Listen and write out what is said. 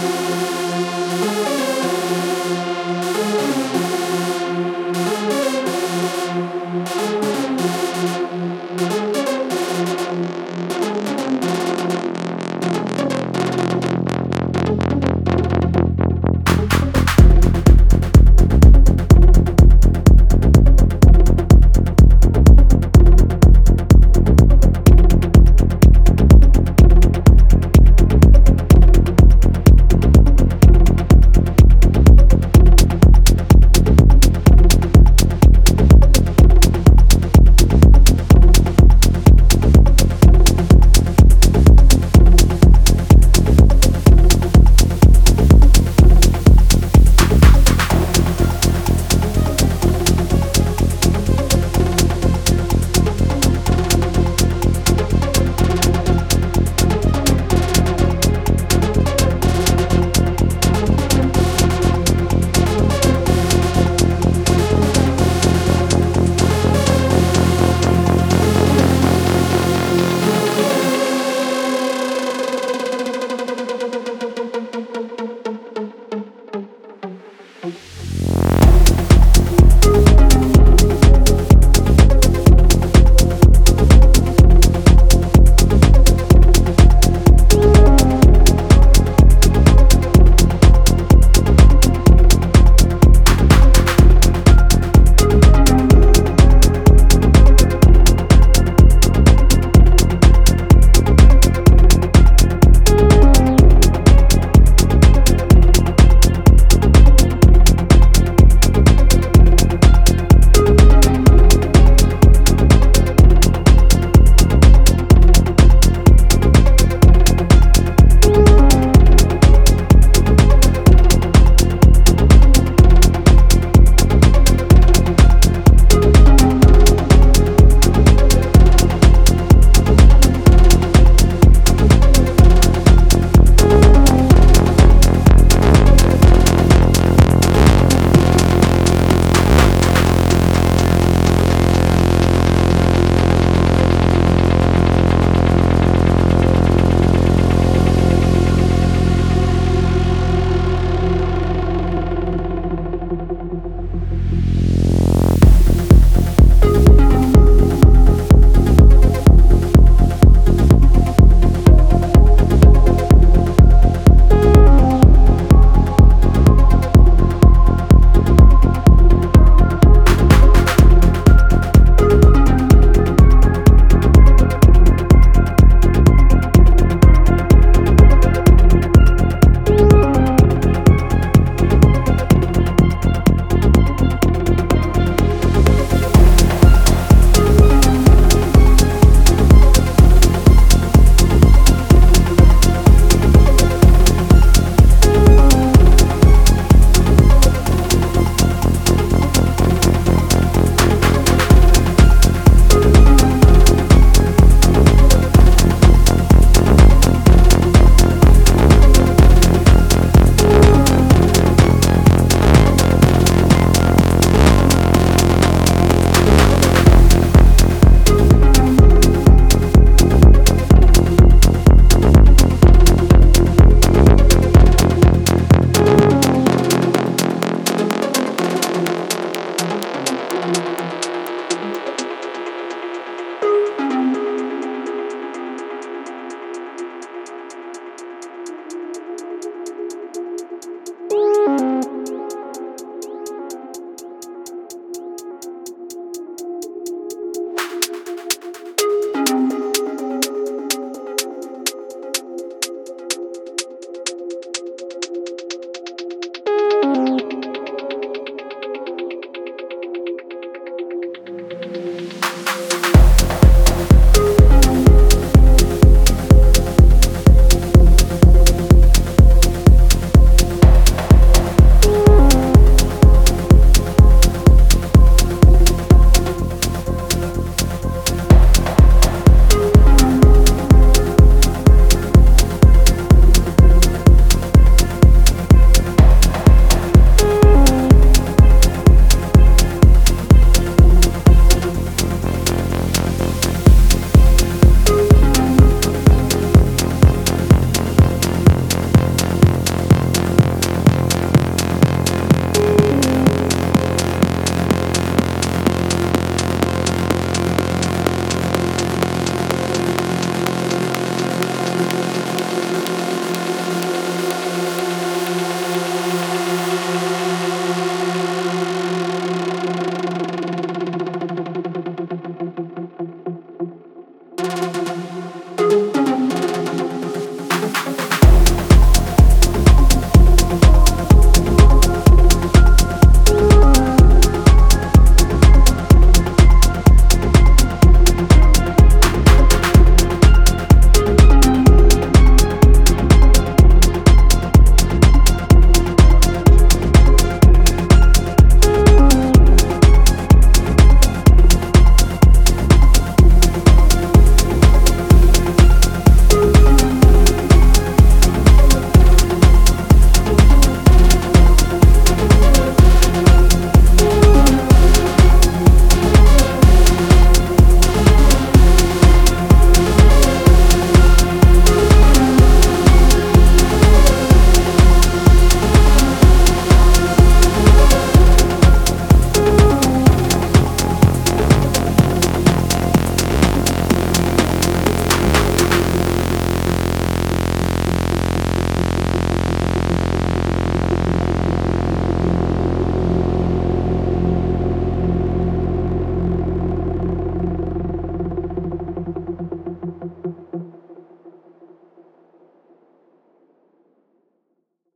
you.